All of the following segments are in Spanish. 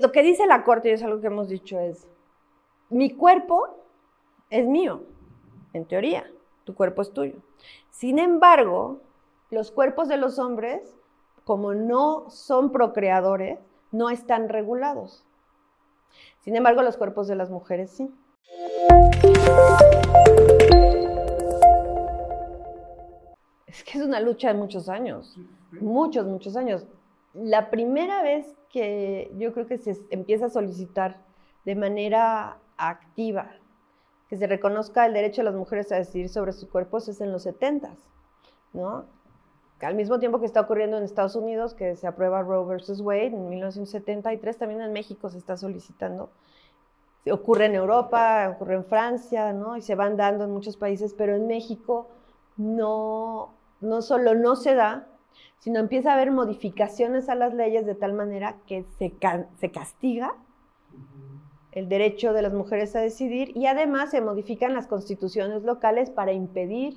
lo que dice la Corte, y es algo que hemos dicho, es, mi cuerpo es mío, en teoría, tu cuerpo es tuyo. Sin embargo, los cuerpos de los hombres, como no son procreadores, no están regulados. Sin embargo, los cuerpos de las mujeres sí. Es que es una lucha de muchos años, muchos, muchos años. La primera vez que yo creo que se empieza a solicitar de manera activa que se reconozca el derecho de las mujeres a decidir sobre sus cuerpos es en los 70, ¿no? Al mismo tiempo que está ocurriendo en Estados Unidos, que se aprueba Roe versus Wade en 1973, también en México se está solicitando. Ocurre en Europa, ocurre en Francia, ¿no? Y se van dando en muchos países, pero en México no, no solo no se da, sino empieza a haber modificaciones a las leyes de tal manera que se, se castiga el derecho de las mujeres a decidir y además se modifican las constituciones locales para impedir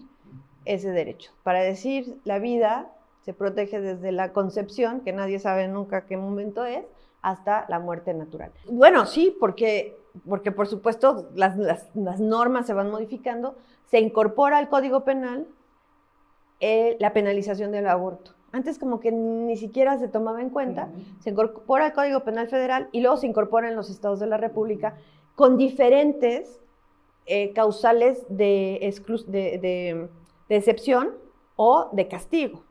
ese derecho, para decir la vida se protege desde la concepción, que nadie sabe nunca qué momento es, hasta la muerte natural. Bueno, sí, porque, porque por supuesto las, las, normas se van modificando, se incorpora al Código Penal eh, la penalización del aborto. Antes como que ni siquiera se tomaba en cuenta, se incorpora al Código Penal Federal y luego se incorpora en los estados de la República con diferentes eh, causales de, de, de excepción o de castigo.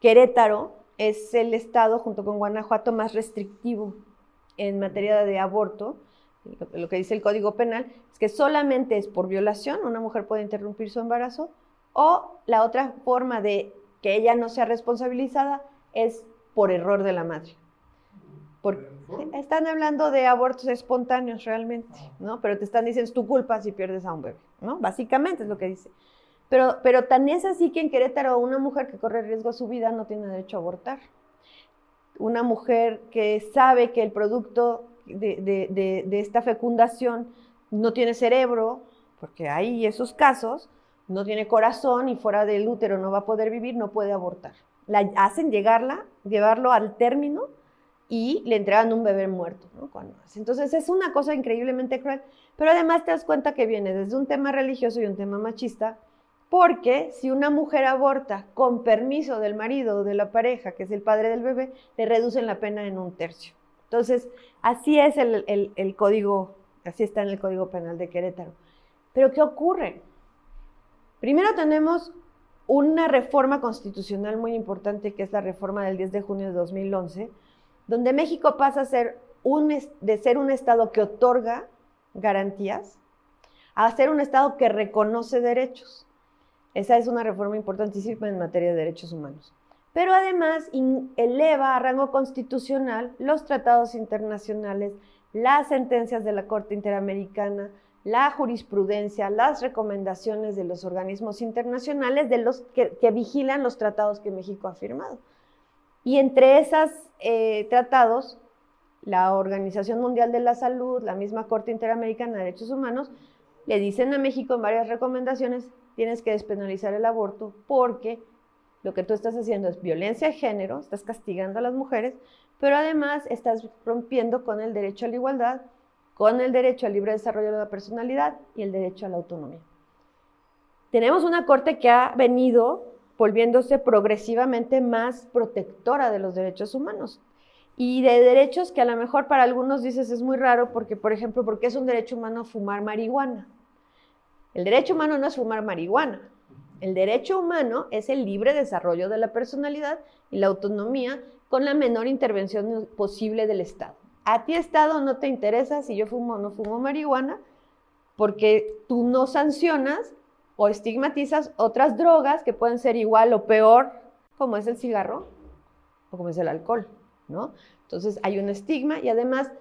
Querétaro es el estado, junto con Guanajuato, más restrictivo en materia de aborto. Lo que dice el Código Penal es que solamente es por violación, una mujer puede interrumpir su embarazo, o la otra forma de que ella no sea responsabilizada es por error de la madre. están hablando de abortos espontáneos realmente, ¿no? Pero te están diciendo es tu culpa si pierdes a un bebé, ¿no? Básicamente es lo que dice. Pero, pero tan es así que en Querétaro una mujer que corre riesgo a su vida no tiene derecho a abortar. Una mujer que sabe que el producto de, de esta fecundación no tiene cerebro, porque hay esos casos, no tiene corazón y fuera del útero no va a poder vivir, no puede abortar. La hacen llegarla, llevarlo al término y le entregan un bebé muerto. Entonces es una cosa increíblemente cruel, pero además te das cuenta que viene desde un tema religioso y un tema machista, porque si una mujer aborta con permiso del marido o de la pareja, que es el padre del bebé, le reducen la pena en un tercio. Entonces, así es el código, así está en el Código Penal de Querétaro. Pero ¿qué ocurre? Primero tenemos una reforma constitucional muy importante, que es la reforma del 10 de junio de 2011, donde México pasa a ser de ser un Estado que otorga garantías a ser un Estado que reconoce derechos. Esa es una reforma importantísima en materia de derechos humanos. Pero además eleva a rango constitucional los tratados internacionales, las sentencias de la Corte Interamericana, la jurisprudencia, las recomendaciones de los organismos internacionales de los que, vigilan los tratados que México ha firmado. Y entre esos eh, tratados, la Organización Mundial de la Salud, la misma Corte Interamericana de Derechos Humanos, le dicen a México en varias recomendaciones, tienes que despenalizar el aborto porque lo que tú estás haciendo es violencia de género, estás castigando a las mujeres, pero además estás rompiendo con el derecho a la igualdad con el derecho al libre desarrollo de la personalidad y el derecho a la autonomía. Tenemos una corte que ha venido volviéndose progresivamente más protectora de los derechos humanos y de derechos que a lo mejor para algunos dices es muy raro porque, por ejemplo, porque es un derecho humano fumar marihuana. El derecho humano no es fumar marihuana. El derecho humano es el libre desarrollo de la personalidad y la autonomía con la menor intervención posible del Estado a ti Estado no te interesa si yo fumo o no fumo marihuana, porque tú no sancionas o estigmatizas otras drogas que pueden ser igual o peor, como es el cigarro o como es el alcohol, ¿no? Entonces hay un estigma y además,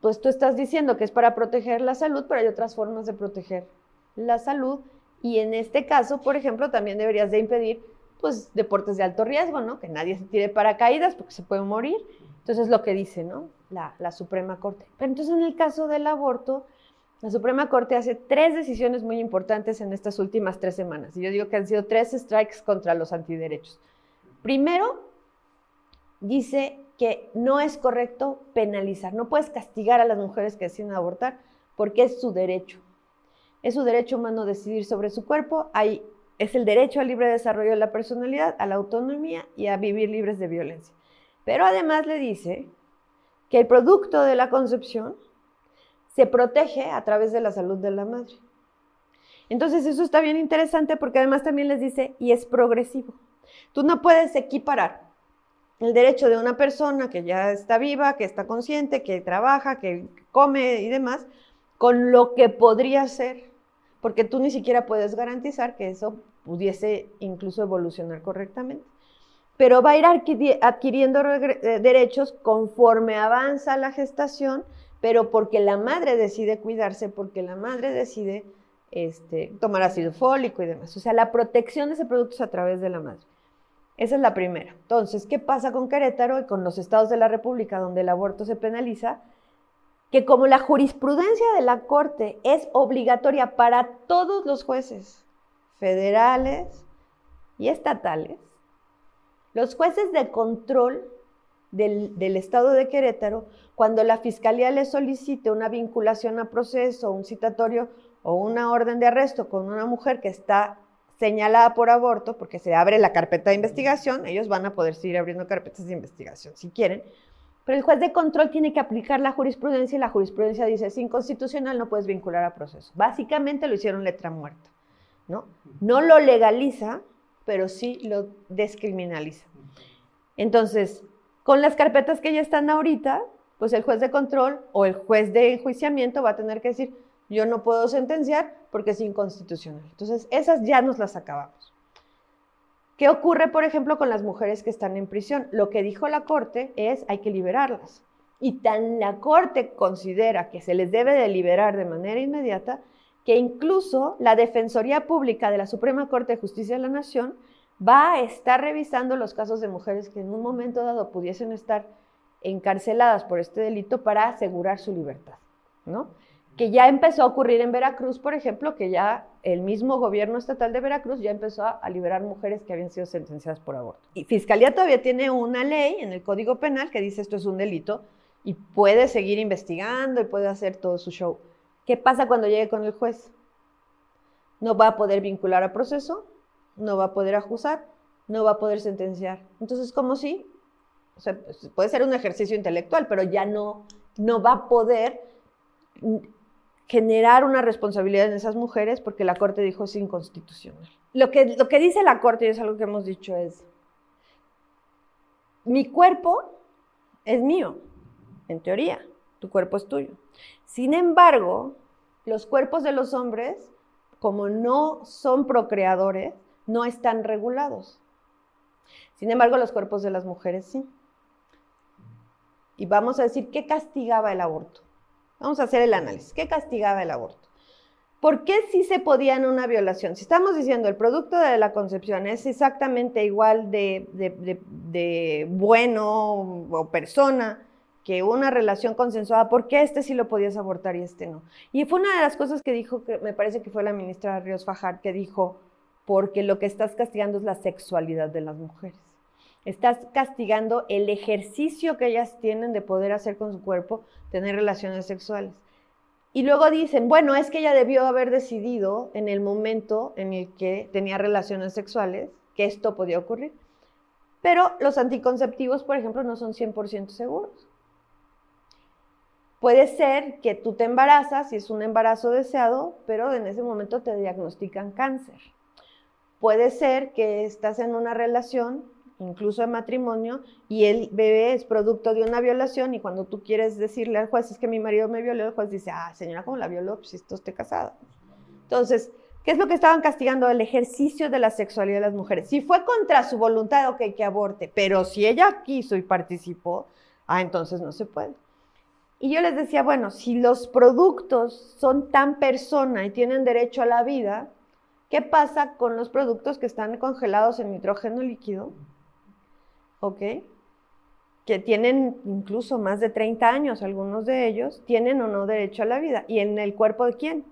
pues tú estás diciendo que es para proteger la salud, pero hay otras formas de proteger la salud y en este caso, por ejemplo, también deberías de impedir pues deportes de alto riesgo, ¿no? Que nadie se tire paracaídas porque se puede morir. Entonces es lo que dice, ¿no? La, Suprema Corte. Pero entonces en el caso del aborto, la Suprema Corte hace tres decisiones muy importantes en estas últimas tres semanas. Y yo digo que han sido tres strikes contra los antiderechos. Primero, dice que no es correcto penalizar. No puedes castigar a las mujeres que deciden abortar porque es su derecho. Es su derecho humano decidir sobre su cuerpo. Hay, es el derecho al libre desarrollo de la personalidad, a la autonomía y a vivir libres de violencia. Pero además le dice que el producto de la concepción se protege a través de la salud de la madre. Entonces eso está bien interesante porque además también les dice, y es progresivo. Tú no puedes equiparar el derecho de una persona que ya está viva, que está consciente, que trabaja, que come y demás, con lo que podría ser, porque tú ni siquiera puedes garantizar que eso pudiese incluso evolucionar correctamente. Pero va a ir adquiriendo eh, derechos conforme avanza la gestación, pero porque la madre decide cuidarse, porque la madre decide este, tomar ácido fólico y demás. O sea, la protección de ese producto es a través de la madre. Esa es la primera. Entonces, ¿qué pasa con Querétaro y con los estados de la República donde el aborto se penaliza? Que como la jurisprudencia de la Corte es obligatoria para todos los jueces federales y estatales, los jueces de control del, del, Estado de Querétaro, cuando la Fiscalía le solicite una vinculación a proceso, un citatorio o una orden de arresto con una mujer que está señalada por aborto, porque se abre la carpeta de investigación, ellos van a poder seguir abriendo carpetas de investigación si quieren, pero el juez de control tiene que aplicar la jurisprudencia y la jurisprudencia dice, es inconstitucional, no puedes vincular a proceso. Básicamente lo hicieron letra muerta, ¿no? No lo legaliza, pero sí lo descriminaliza. Entonces, con las carpetas que ya están ahorita, pues el juez de control o el juez de enjuiciamiento va a tener que decir, yo no puedo sentenciar porque es inconstitucional. Entonces, esas ya nos las acabamos. ¿Qué ocurre, por ejemplo, con las mujeres que están en prisión? Lo que dijo la Corte es hay que liberarlas. Y tan la Corte considera que se les debe de liberar de manera inmediata que incluso la Defensoría Pública de la Suprema Corte de Justicia de la Nación va a estar revisando los casos de mujeres que en un momento dado pudiesen estar encarceladas por este delito para asegurar su libertad, ¿no? que ya empezó a ocurrir en Veracruz, por ejemplo, que ya el mismo gobierno estatal de Veracruz ya empezó a, liberar mujeres que habían sido sentenciadas por aborto. Y Fiscalía todavía tiene una ley en el Código Penal que dice esto es un delito y puede seguir investigando y puede hacer todo su show. ¿Qué pasa cuando llegue con el juez? No va a poder vincular a proceso, no va a poder acusar, no va a poder sentenciar. Entonces, ¿cómo si? O sea, pues, puede ser un ejercicio intelectual, pero ya no, no va a poder generar una responsabilidad en esas mujeres porque la Corte dijo es inconstitucional. Lo que, lo que dice la Corte, y es algo que hemos dicho, es, mi cuerpo es mío, en teoría, tu cuerpo es tuyo. Sin embargo, los cuerpos de los hombres, como no son procreadores, no están regulados. Sin embargo, los cuerpos de las mujeres sí. Y vamos a decir, ¿qué castigaba el aborto? Vamos a hacer el análisis. ¿Qué castigaba el aborto? ¿Por qué sí se podía en una violación? Si estamos diciendo el producto de la concepción es exactamente igual de, bueno o persona que una relación consensuada, ¿por qué este sí lo podías abortar y este no? Y fue una de las cosas que dijo, que me parece que fue la ministra Ríos Fajar, que dijo, porque lo que estás castigando es la sexualidad de las mujeres. Estás castigando el ejercicio que ellas tienen de poder hacer con su cuerpo, tener relaciones sexuales. Y luego dicen, bueno, es que ella debió haber decidido en el momento en el que tenía relaciones sexuales que esto podía ocurrir. Pero los anticonceptivos, por ejemplo, no son 100% seguros. Puede ser que tú te embarazas y es un embarazo deseado, pero en ese momento te diagnostican cáncer. Puede ser que estás en una relación incluso en matrimonio, y el bebé es producto de una violación y cuando tú quieres decirle al juez es que mi marido me violó, el juez dice, ah, señora, ¿cómo la violó? Pues si esto esté casada. Entonces, ¿qué es lo que estaban castigando? El ejercicio de la sexualidad de las mujeres. Si fue contra su voluntad, ok, que aborte, pero si ella quiso y participó, ah, entonces no se puede. Y yo les decía, bueno, si los productos son tan persona y tienen derecho a la vida, ¿qué pasa con los productos que están congelados en nitrógeno líquido? ¿ok? Que tienen incluso más de 30 años, algunos de ellos, tienen o no derecho a la vida. ¿Y en el cuerpo de quién?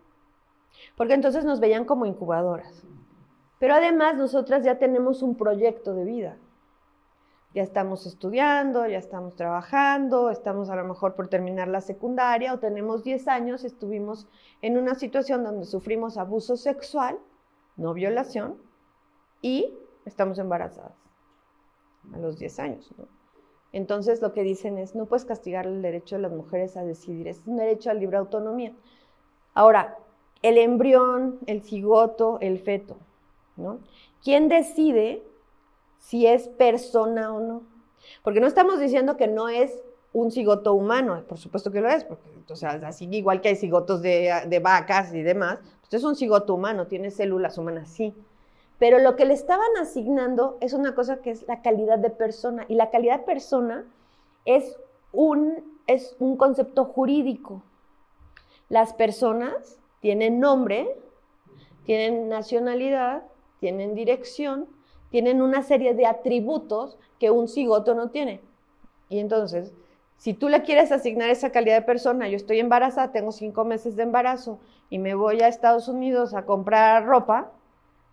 Porque entonces nos veían como incubadoras. Pero además nosotras ya tenemos un proyecto de vida. Ya estamos estudiando, ya estamos trabajando, estamos a lo mejor por terminar la secundaria o tenemos 10 años, estuvimos en una situación donde sufrimos abuso sexual, no violación, y estamos embarazadas a los 10 años. Entonces lo que dicen es, no puedes castigar el derecho de las mujeres a decidir, es un derecho a libre autonomía. Ahora, el embrión, el cigoto, el feto, ¿no? ¿Quién decide si es persona o no. Porque no estamos diciendo que no es un cigoto humano, por supuesto que lo es, porque o sea, así igual que hay cigotos de, vacas y demás, pues es un cigoto humano, tiene células humanas, sí. Pero lo que le estaban asignando es una cosa que es la calidad de persona, y la calidad de persona es un, es un concepto jurídico. Las personas tienen nombre, tienen nacionalidad, tienen dirección, tienen una serie de atributos que un cigoto no tiene. Y entonces, si tú le quieres asignar esa calidad de persona, yo estoy embarazada, tengo cinco meses de embarazo y me voy a Estados Unidos a comprar ropa,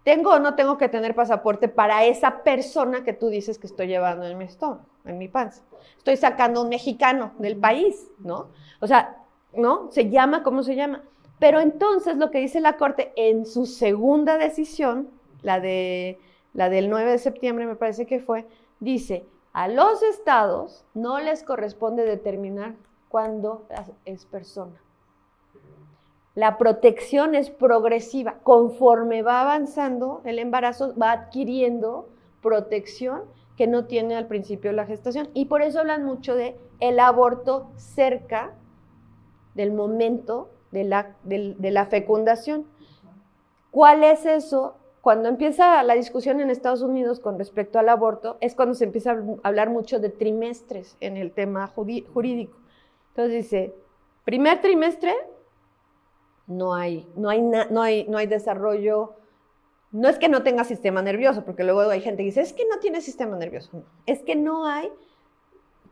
¿tengo o no tengo que tener pasaporte para esa persona que tú dices que estoy llevando en mi estómago, en mi panza? Estoy sacando un mexicano del país, ¿no? O sea, ¿no? Se llama como se llama. Pero entonces lo que dice la Corte en su segunda decisión, la de la del 9 de septiembre me parece que fue, dice, a los estados no les corresponde determinar cuándo es persona. La protección es progresiva. Conforme va avanzando, el embarazo va adquiriendo protección que no tiene al principio la gestación. Y por eso hablan mucho de el aborto cerca del momento de la, de la fecundación. ¿Cuál es eso? Cuando empieza la discusión en Estados Unidos con respecto al aborto, es cuando se empieza a hablar mucho de trimestres en el tema jurídico. Entonces dice, primer trimestre, no hay, no hay, no hay, no hay desarrollo, no es que no tenga sistema nervioso, porque luego hay gente que dice, es que no tiene sistema nervioso. es que no hay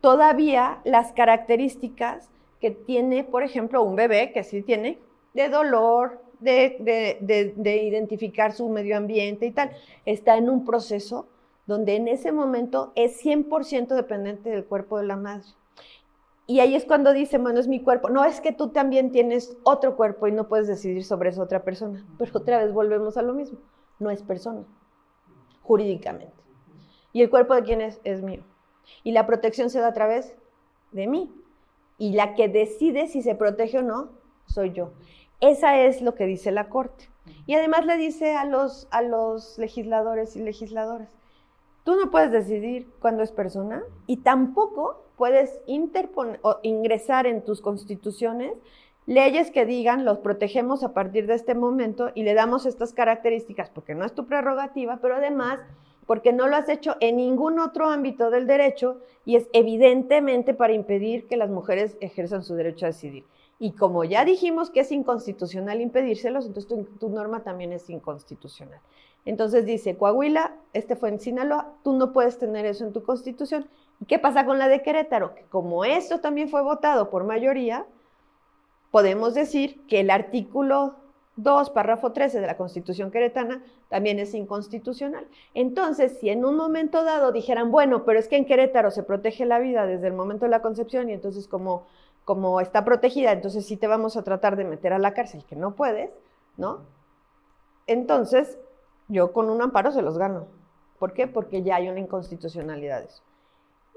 todavía las características que tiene, por ejemplo, un bebé que sí tiene de dolor, de, identificar su medio ambiente y tal. Está en un proceso donde en ese momento es 100% dependiente del cuerpo de la madre. Y ahí es cuando dice, bueno, es mi cuerpo. No, es que tú también tienes otro cuerpo y no puedes decidir sobre esa otra persona. Pero otra vez volvemos a lo mismo. No es persona, jurídicamente. ¿Y el cuerpo de quién es? Es mío. Y la protección se da a través de mí. Y la que decide si se protege o no, soy yo. Esa es lo que dice la Corte. Y además le dice a los, a los legisladores y legisladoras, tú no puedes decidir cuándo es persona y tampoco puedes interponer, o ingresar en tus constituciones leyes que digan los protegemos a partir de este momento y le damos estas características porque no es tu prerrogativa, pero además porque no lo has hecho en ningún otro ámbito del derecho y es evidentemente para impedir que las mujeres ejerzan su derecho a decidir. Y como ya dijimos que es inconstitucional impedírselos, entonces tu, norma también es inconstitucional. Entonces dice, Coahuila, este fue en Sinaloa, tú no puedes tener eso en tu constitución. ¿Y qué pasa con la de Querétaro? Que como esto también fue votado por mayoría, podemos decir que el artículo 2, párrafo 13 de la Constitución queretana también es inconstitucional. Entonces, si en un momento dado dijeran, bueno, pero es que en Querétaro se protege la vida desde el momento de la concepción y entonces como como está protegida, entonces sí te vamos a tratar de meter a la cárcel, que no puedes, ¿no? Entonces, yo con un amparo se los gano. ¿Por qué? Porque ya hay una inconstitucionalidad de eso.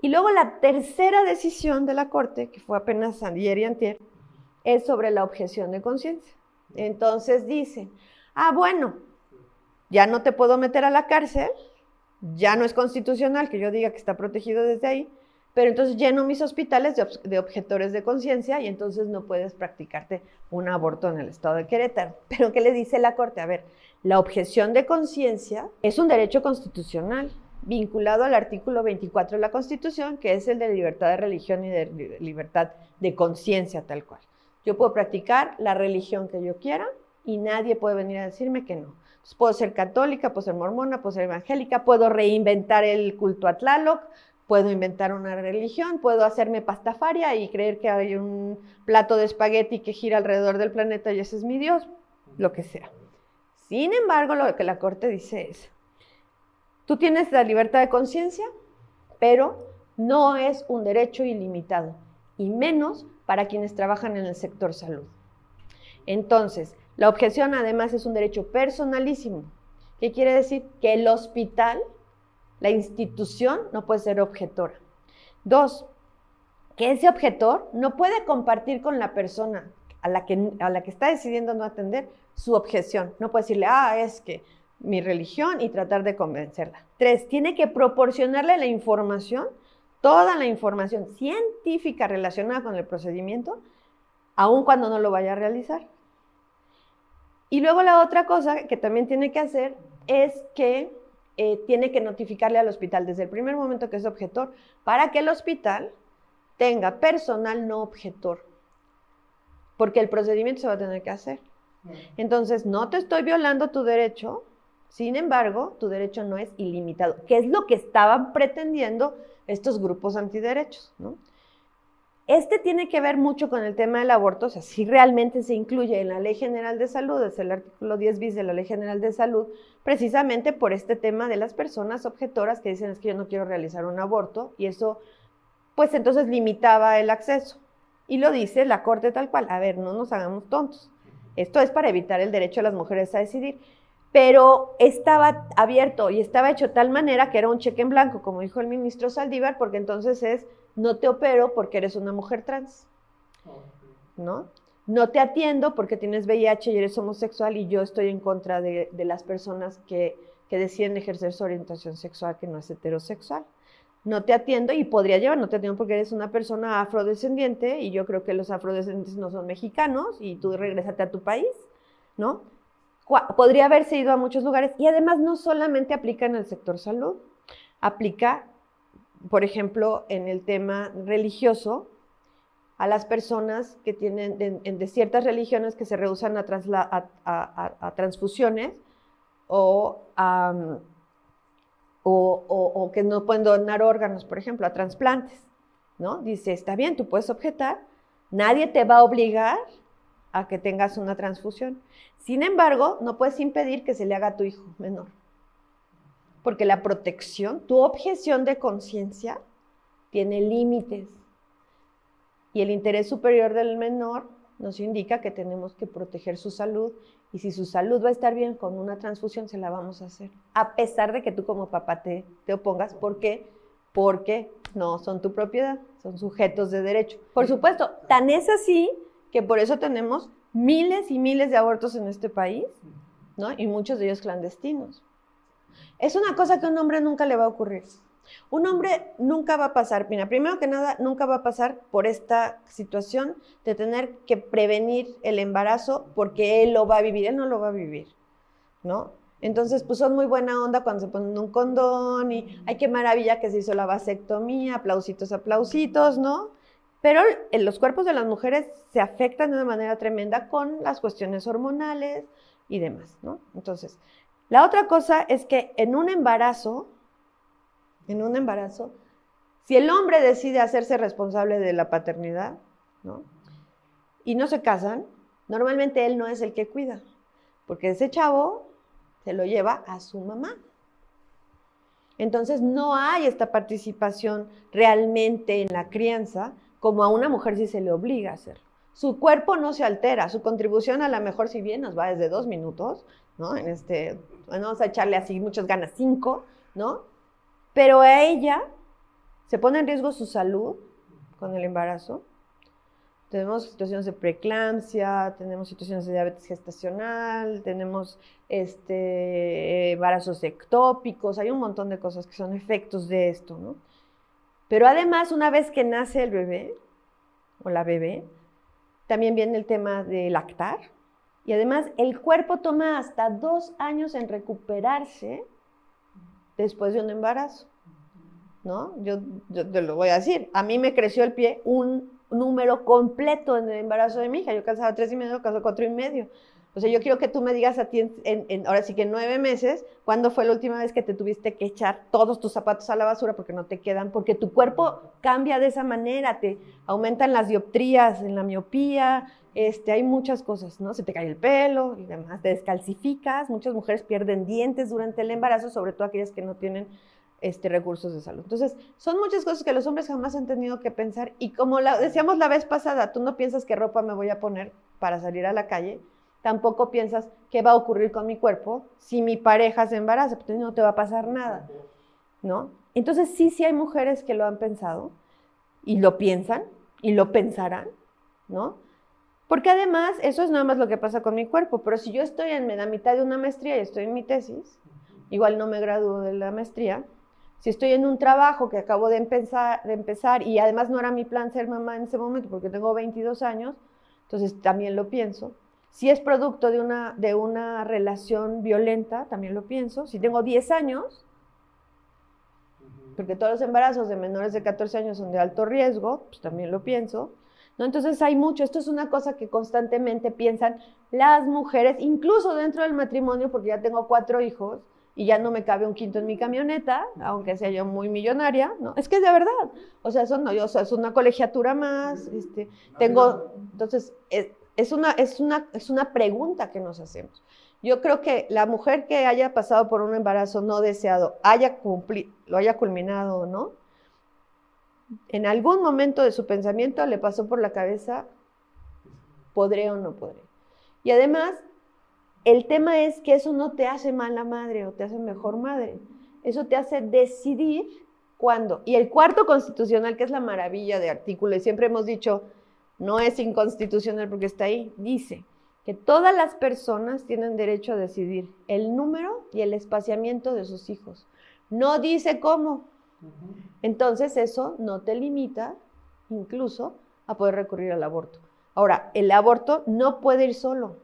Y luego la tercera decisión de la Corte, que fue apenas ayer y antier, es sobre la objeción de conciencia. Entonces dice, ah, bueno, ya no te puedo meter a la cárcel, ya no es constitucional que yo diga que está protegido desde ahí, pero entonces lleno mis hospitales de, objetores de conciencia y entonces no puedes practicarte un aborto en el estado de Querétaro. Pero ¿qué le dice la Corte? A ver, la objeción de conciencia es un derecho constitucional vinculado al artículo 24 de la Constitución, que es el de libertad de religión y de libertad de conciencia tal cual. Yo puedo practicar la religión que yo quiera y nadie puede venir a decirme que no. puedo ser católica, puedo ser mormona, puedo ser evangélica, puedo reinventar el culto a Tlaloc, puedo inventar una religión, puedo hacerme pastafaria y creer que hay un plato de espagueti que gira alrededor del planeta y ese es mi Dios, lo que sea. Sin embargo, lo que la Corte dice es, tú tienes la libertad de conciencia, pero no es un derecho ilimitado, y menos para quienes trabajan en el sector salud. Entonces, la objeción además es un derecho personalísimo. ¿Qué quiere decir? Que el hospital, la institución, no puede ser objetora. Dos, que ese objetor no puede compartir con la persona a la que, a la que está decidiendo no atender su objeción. No puede decirle, ah, es que mi religión y tratar de convencerla. Tres, tiene que proporcionarle la información, toda la información científica relacionada con el procedimiento, aun cuando no lo vaya a realizar. Y luego la otra cosa que también tiene que hacer es que eh, tiene que notificarle al hospital desde el primer momento que es objetor para que el hospital tenga personal no objetor, porque el procedimiento se va a tener que hacer. Entonces, no te estoy violando tu derecho, sin embargo, tu derecho no es ilimitado, que es lo que estaban pretendiendo estos grupos antiderechos, ¿no? Este tiene que ver mucho con el tema del aborto, o sea, si realmente se incluye en la Ley General de Salud, es el artículo 10 bis de la Ley General de Salud, precisamente por este tema de las personas objetoras que dicen es que yo no quiero realizar un aborto y eso, pues entonces limitaba el acceso. Y lo dice la Corte tal cual, a ver, no nos hagamos tontos. Esto es para evitar el derecho de las mujeres a decidir. Pero estaba abierto y estaba hecho de tal manera que era un cheque en blanco, como dijo el ministro Saldívar, porque entonces es no te opero porque eres una mujer trans, ¿no? No te atiendo porque tienes VIH y eres homosexual y yo estoy en contra de, las personas que, que, deciden ejercer su orientación sexual que no es heterosexual. No te atiendo y podría llevar, no te atiendo porque eres una persona afrodescendiente y yo creo que los afrodescendientes no son mexicanos y tú regresate a tu país, ¿no? Podría haberse ido a muchos lugares y además no solamente aplica en el sector salud, aplica por ejemplo, en el tema religioso, a las personas que tienen de, ciertas religiones que se rehusan a, transfusiones o, o, que no pueden donar órganos, por ejemplo, a trasplantes. ¿no? Dice, está bien, tú puedes objetar, nadie te va a obligar a que tengas una transfusión. Sin embargo, no puedes impedir que se le haga a tu hijo menor porque la protección, tu objeción de conciencia tiene límites. Y el interés superior del menor nos indica que tenemos que proteger su salud y si su salud va a estar bien con una transfusión, se la vamos a hacer. A pesar de que tú como papá te, te opongas. ¿Por qué? Porque no son tu propiedad, son sujetos de derecho. Por supuesto, tan es así que por eso tenemos miles y miles de abortos en este país, ¿no? Y muchos de ellos clandestinos. Es una cosa que a un hombre nunca le va a ocurrir. Un hombre nunca va a pasar, mira, primero que nada, nunca va a pasar por esta situación de tener que prevenir el embarazo porque él lo va a vivir, él no lo va a vivir, ¿no? Entonces, pues son muy buena onda cuando se ponen un condón y, ay, qué maravilla que se hizo la vasectomía, aplausitos, aplausitos, ¿no? Pero en los cuerpos de las mujeres se afectan de una manera tremenda con las cuestiones hormonales y demás, ¿no? Entonces, la otra cosa es que en un embarazo, en un embarazo, si el hombre decide hacerse responsable de la paternidad, ¿no? Y no se casan, normalmente él no es el que cuida, porque ese chavo se lo lleva a su mamá. Entonces no hay esta participación realmente en la crianza como a una mujer si se le obliga a hacer. Su cuerpo no se altera, su contribución a lo mejor si bien nos va desde dos minutos, ¿no? En este, vamos a echarle así muchas ganas, cinco, ¿no? Pero a ella se pone en riesgo su salud con el embarazo. Tenemos situaciones de preeclampsia, tenemos situaciones de diabetes gestacional, tenemos este, embarazos ectópicos, hay un montón de cosas que son efectos de esto, ¿no? Pero además, una vez que nace el bebé o la bebé, también viene el tema de lactar, y además el cuerpo toma hasta dos años en recuperarse después de un embarazo. ¿No? Yo, te lo voy a decir. A mí me creció el pie un número completo en el embarazo de mi hija. Yo calzaba tres y medio, calzaba cuatro y medio. O sea, yo quiero que tú me digas a ti, en, ahora sí que en nueve meses, ¿cuándo fue la última vez que te tuviste que echar todos tus zapatos a la basura porque no te quedan? Porque tu cuerpo cambia de esa manera, te aumentan las dioptrías, en la miopía, este, hay muchas cosas, ¿no? Se te cae el pelo y demás, te descalcificas, muchas mujeres pierden dientes durante el embarazo, sobre todo aquellas que no tienen este, recursos de salud. Entonces, son muchas cosas que los hombres jamás han tenido que pensar y como decíamos la vez pasada, tú no piensas qué ropa me voy a poner para salir a la calle, tampoco piensas qué va a ocurrir con mi cuerpo si mi pareja se embaraza, porque no te va a pasar nada, ¿no? Entonces, sí, sí hay mujeres que lo han pensado y lo piensan y lo pensarán, ¿no? Porque además, eso es nada más lo que pasa con mi cuerpo, pero si yo estoy en la mitad de una maestría y estoy en mi tesis, igual no me gradúo de la maestría, si estoy en un trabajo que acabo de empezar, de empezar y además no era mi plan ser mamá en ese momento porque tengo 22 años, entonces también lo pienso. Si es producto de una, de una relación violenta, también lo pienso. Si tengo 10 años, porque todos los embarazos de menores de 14 años son de alto riesgo, pues también lo pienso. ¿no? Entonces hay mucho, esto es una cosa que constantemente piensan las mujeres, incluso dentro del matrimonio, porque ya tengo cuatro hijos y ya no me cabe un quinto en mi camioneta, aunque sea yo muy millonaria, ¿no? Es que es de verdad, o sea, son, o sea, es una colegiatura más, este, tengo, entonces, es, una, es, una, es una pregunta que nos hacemos. Yo creo que la mujer que haya pasado por un embarazo no deseado, haya lo haya culminado, ¿no? En algún momento de su pensamiento le pasó por la cabeza, ¿podré o no podré? Y además, el tema es que eso no te hace mala madre o te hace mejor madre. Eso te hace decidir cuándo. Y el cuarto constitucional, que es la maravilla de artículo, y siempre hemos dicho, no es inconstitucional porque está ahí, dice, que todas las personas tienen derecho a decidir el número y el espaciamiento de sus hijos. No dice cómo. Entonces eso no te limita incluso a poder recurrir al aborto. Ahora, el aborto no puede ir solo.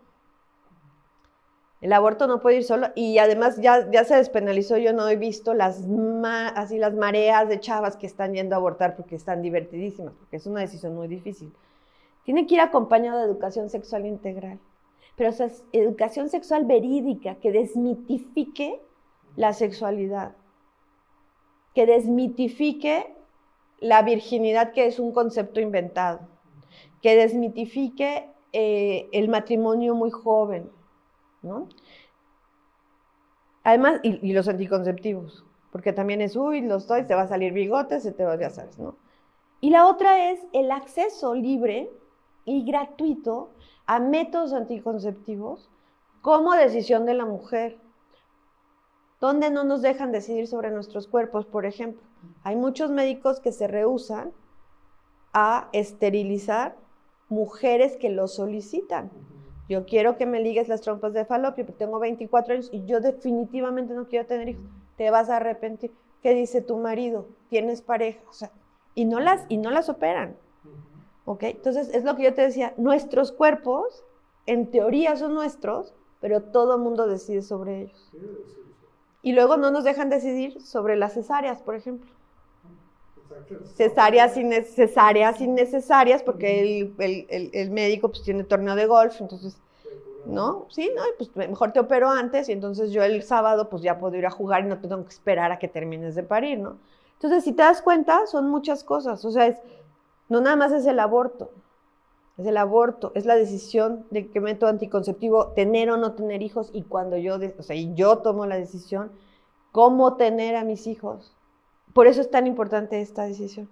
El aborto no puede ir solo y además ya, ya se despenalizó, yo no he visto las, así las mareas de chavas que están yendo a abortar porque están divertidísimas, porque es una decisión muy difícil. Tiene que ir acompañado de educación sexual integral, pero esa es educación sexual verídica que desmitifique la sexualidad, que desmitifique la virginidad que es un concepto inventado, que desmitifique eh, el matrimonio muy joven, ¿no? Además, y, los anticonceptivos, porque también es, uy, los doy, te va a salir bigote, se te va, ya sabes, ¿no? Y la otra es el acceso libre y gratuito a métodos anticonceptivos como decisión de la mujer, donde no nos dejan decidir sobre nuestros cuerpos, por ejemplo. Hay muchos médicos que se rehusan a esterilizar mujeres que lo solicitan. Yo quiero que me ligues las trompas de falopio, pero tengo 24 años y yo definitivamente no quiero tener hijos. Te vas a arrepentir. ¿Qué dice tu marido? ¿Tienes pareja? Y no las, y no las operan. ¿Ok? Entonces, es lo que yo te decía, nuestros cuerpos, en teoría son nuestros, pero todo el mundo decide sobre ellos. Y luego no nos dejan decidir sobre las cesáreas, por ejemplo. Cesáreas, cesáreas innecesarias, porque el, el, médico pues tiene torneo de golf, entonces, ¿no? Sí, no, pues mejor te opero antes y entonces yo el sábado pues ya puedo ir a jugar y no tengo que esperar a que termines de parir, ¿no? Entonces, si te das cuenta, son muchas cosas, o sea, es, no nada más es el aborto, es el aborto, es la decisión de qué método anticonceptivo tener o no tener hijos y cuando yo, o sea, yo tomo la decisión, cómo tener a mis hijos. Por eso es tan importante esta decisión.